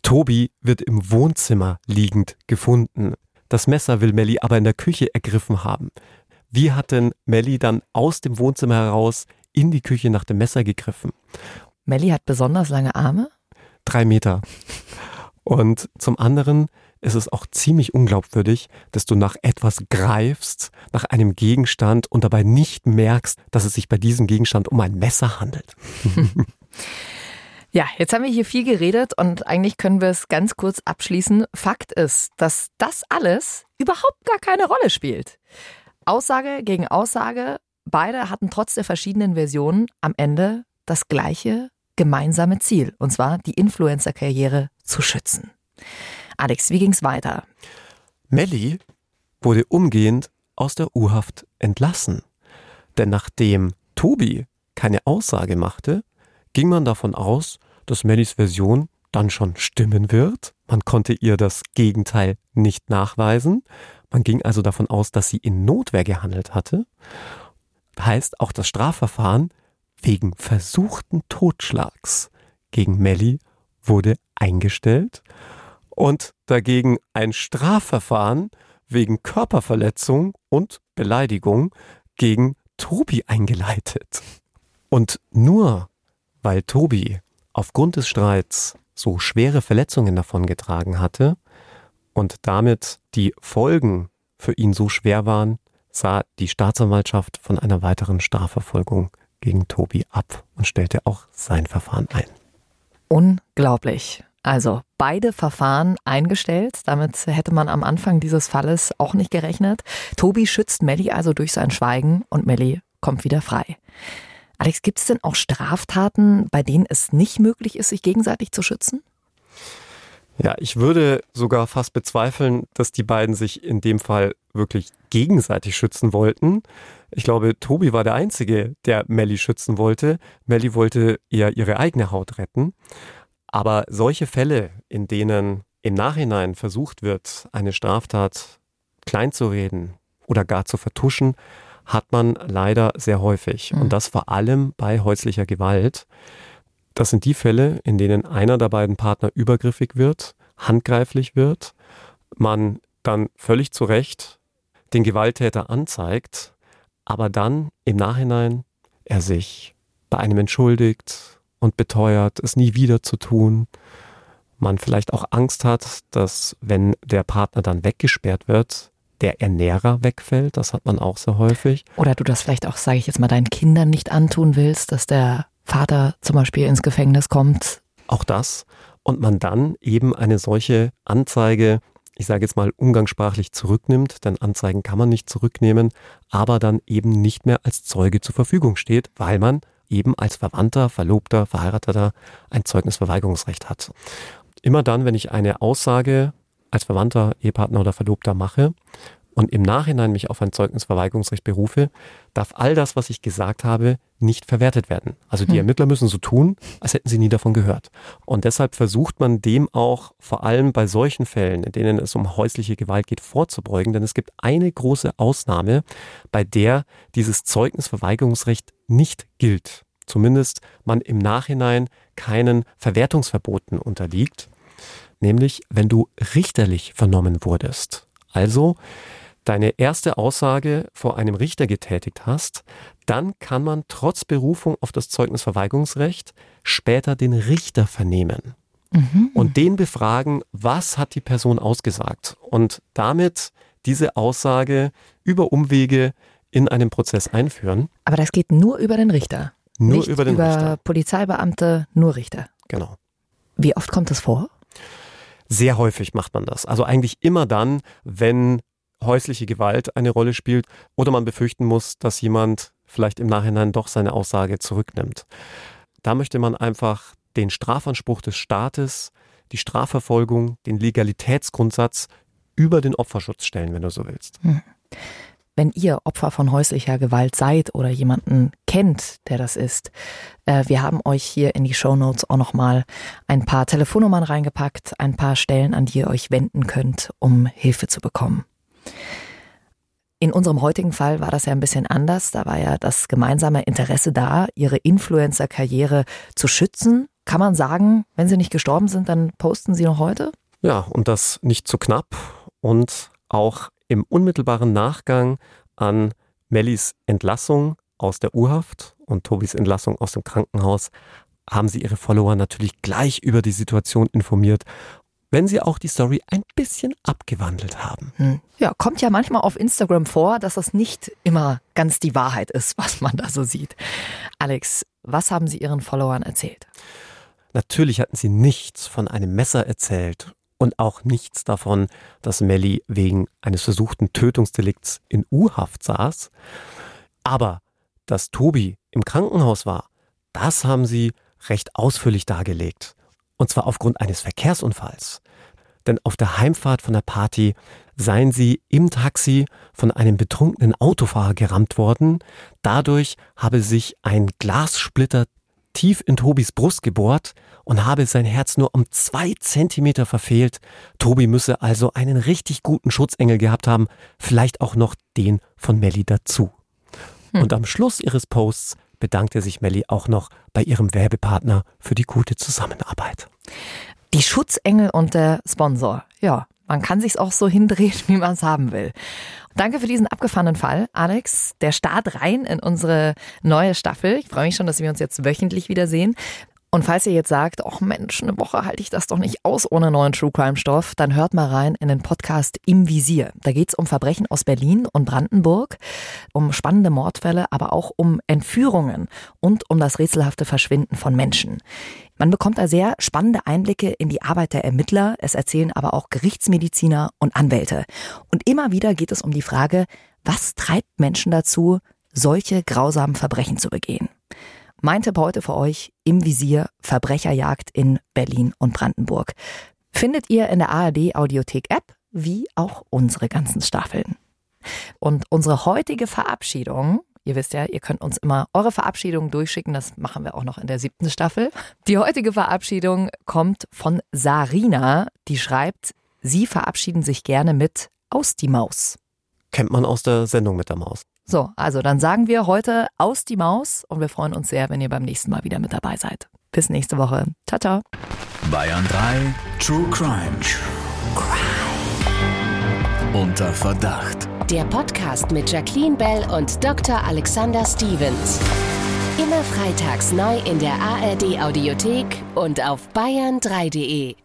Tobi wird im Wohnzimmer liegend gefunden. Das Messer will Melli aber in der Küche ergriffen haben. Wie hat denn Melli dann aus dem Wohnzimmer heraus in die Küche nach dem Messer gegriffen? Melli hat besonders lange Arme? Drei Meter. Und zum anderen ist es auch ziemlich unglaubwürdig, dass du nach etwas greifst, nach einem Gegenstand und dabei nicht merkst, dass es sich bei diesem Gegenstand um ein Messer handelt. Ja, jetzt haben wir hier viel geredet und eigentlich können wir es ganz kurz abschließen. Fakt ist, dass das alles überhaupt gar keine Rolle spielt. Aussage gegen Aussage, beide hatten trotz der verschiedenen Versionen am Ende das gleiche gemeinsame Ziel, und zwar die Influencer-Karriere zu schützen. Alex, wie ging's weiter? Melli wurde umgehend aus der U-Haft entlassen. Denn nachdem Tobi keine Aussage machte, ging man davon aus, dass Mellis Version dann schon stimmen wird. Man konnte ihr das Gegenteil nicht nachweisen. Man ging also davon aus, dass sie in Notwehr gehandelt hatte. Heißt, auch das Strafverfahren wegen versuchten Totschlags gegen Melli wurde eingestellt und dagegen ein Strafverfahren wegen Körperverletzung und Beleidigung gegen Tobi eingeleitet. Und nur weil Tobi aufgrund des Streits so schwere Verletzungen davongetragen hatte und damit die Folgen für ihn so schwer waren, sah die Staatsanwaltschaft von einer weiteren Strafverfolgung gegen Tobi ab und stellte auch sein Verfahren ein. Unglaublich. Also beide Verfahren eingestellt. Damit hätte man am Anfang dieses Falles auch nicht gerechnet. Tobi schützt Melli also durch sein Schweigen und Melli kommt wieder frei. Alex, gibt es denn auch Straftaten, bei denen es nicht möglich ist, sich gegenseitig zu schützen? Ja, ich würde sogar fast bezweifeln, dass die beiden sich in dem Fall wirklich gegenseitig schützen wollten. Ich glaube, Tobi war der Einzige, der Melly schützen wollte. Melly wollte eher ihre eigene Haut retten. Aber solche Fälle, in denen im Nachhinein versucht wird, eine Straftat kleinzureden oder gar zu vertuschen, hat man leider sehr häufig. Und das vor allem bei häuslicher Gewalt. Das sind die Fälle, in denen einer der beiden Partner übergriffig wird, handgreiflich wird, man dann völlig zu Recht den Gewalttäter anzeigt, aber dann im Nachhinein er sich bei einem entschuldigt und beteuert, es nie wieder zu tun. Man vielleicht auch Angst hat, dass wenn der Partner dann weggesperrt wird, der Ernährer wegfällt. Das hat man auch sehr häufig. Oder du das vielleicht auch, sage ich jetzt mal, deinen Kindern nicht antun willst, dass der Vater zum Beispiel ins Gefängnis kommt. Auch das. Und man dann eben eine solche Anzeige, ich sage jetzt mal umgangssprachlich zurücknimmt, denn Anzeigen kann man nicht zurücknehmen, aber dann eben nicht mehr als Zeuge zur Verfügung steht, weil man eben als Verwandter, Verlobter, Verheirateter ein Zeugnisverweigerungsrecht hat. Immer dann, wenn ich eine Aussage als Verwandter, Ehepartner oder Verlobter mache und im Nachhinein mich auf ein Zeugnisverweigerungsrecht berufe, darf all das, was ich gesagt habe, nicht verwertet werden. Also die Hm. Ermittler müssen so tun, als hätten sie nie davon gehört. Und deshalb versucht man dem auch vor allem bei solchen Fällen, in denen es um häusliche Gewalt geht, vorzubeugen. Denn es gibt eine große Ausnahme, bei der dieses Zeugnisverweigerungsrecht nicht gilt. Zumindest man im Nachhinein keinen Verwertungsverboten unterliegt. Nämlich, wenn du richterlich vernommen wurdest. Also deine erste Aussage vor einem Richter getätigt hast, dann kann man trotz Berufung auf das Zeugnisverweigerungsrecht später den Richter vernehmen und den befragen, was hat die Person ausgesagt und damit diese Aussage über Umwege in einen Prozess einführen. Aber das geht nur über den Richter. Nur nicht über den über Richter. Polizeibeamte, nur Richter. Genau. Wie oft kommt das vor? Sehr häufig macht man das. Also eigentlich immer dann, wenn häusliche Gewalt eine Rolle spielt oder man befürchten muss, dass jemand vielleicht im Nachhinein doch seine Aussage zurücknimmt. Da möchte man einfach den Strafanspruch des Staates, die Strafverfolgung, den Legalitätsgrundsatz über den Opferschutz stellen, wenn du so willst. Wenn ihr Opfer von häuslicher Gewalt seid oder jemanden kennt, der das ist, äh, wir haben euch hier in die Shownotes auch nochmal ein paar Telefonnummern reingepackt, ein paar Stellen, an die ihr euch wenden könnt, um Hilfe zu bekommen. In unserem heutigen Fall war das ja ein bisschen anders. Da war ja das gemeinsame Interesse da, ihre Influencer-Karriere zu schützen. Kann man sagen, wenn sie nicht gestorben sind, dann posten sie noch heute? Ja, und das nicht zu knapp und auch im unmittelbaren Nachgang an Mellis Entlassung aus der Urhaft und Tobis Entlassung aus dem Krankenhaus haben sie ihre Follower natürlich gleich über die Situation informiert, wenn sie auch die Story ein bisschen abgewandelt haben. Hm. Ja, kommt ja manchmal auf Instagram vor, dass das nicht immer ganz die Wahrheit ist, was man da so sieht. Alex, was haben Sie Ihren Followern erzählt? Natürlich hatten sie nichts von einem Messer erzählt und auch nichts davon, dass Melly wegen eines versuchten Tötungsdelikts in U-Haft saß. Aber dass Tobi im Krankenhaus war, das haben sie recht ausführlich dargelegt. Und zwar aufgrund eines Verkehrsunfalls. Denn auf der Heimfahrt von der Party seien sie im Taxi von einem betrunkenen Autofahrer gerammt worden. Dadurch habe sich ein Glassplitter tief in Tobis Brust gebohrt und habe sein Herz nur um zwei Zentimeter verfehlt. Tobi müsse also einen richtig guten Schutzengel gehabt haben, vielleicht auch noch den von Melly dazu. Und am Schluss ihres Posts bedankte sich Melly auch noch bei ihrem Werbepartner für die gute Zusammenarbeit. Die Schutzengel und der Sponsor. Ja, man kann sich's auch so hindrehen, wie man es haben will. Danke für diesen abgefahrenen Fall, Alex. Der Start rein in unsere neue Staffel. Ich freue mich schon, dass wir uns jetzt wöchentlich wiedersehen. Und falls ihr jetzt sagt, ach Mensch, eine Woche halte ich das doch nicht aus ohne neuen True Crime Stoff, dann hört mal rein in den Podcast Im Visier. Da geht's um Verbrechen aus Berlin und Brandenburg, um spannende Mordfälle, aber auch um Entführungen und um das rätselhafte Verschwinden von Menschen. Man bekommt da sehr spannende Einblicke in die Arbeit der Ermittler, es erzählen aber auch Gerichtsmediziner und Anwälte. Und immer wieder geht es um die Frage, was treibt Menschen dazu, solche grausamen Verbrechen zu begehen? Mein Tipp heute für euch im Visier Verbrecherjagd in Berlin und Brandenburg. Findet ihr in der ARD Audiothek App, wie auch unsere ganzen Staffeln. Und unsere heutige Verabschiedung, ihr wisst ja, ihr könnt uns immer eure Verabschiedung durchschicken, das machen wir auch noch in der siebten Staffel. Die heutige Verabschiedung kommt von Sarina, die schreibt, sie verabschieden sich gerne mit aus die Maus. Kennt man aus der Sendung mit der Maus. So, also dann sagen wir heute aus die Maus und wir freuen uns sehr, wenn ihr beim nächsten Mal wieder mit dabei seid. Bis nächste Woche. Ciao, ciao. Bayern 3 True Crime. Unter Verdacht. Der Podcast mit Jacqueline Bell und Dr. Alexander Stevens. Immer freitags neu in der ARD Audiothek und auf bayern3.de.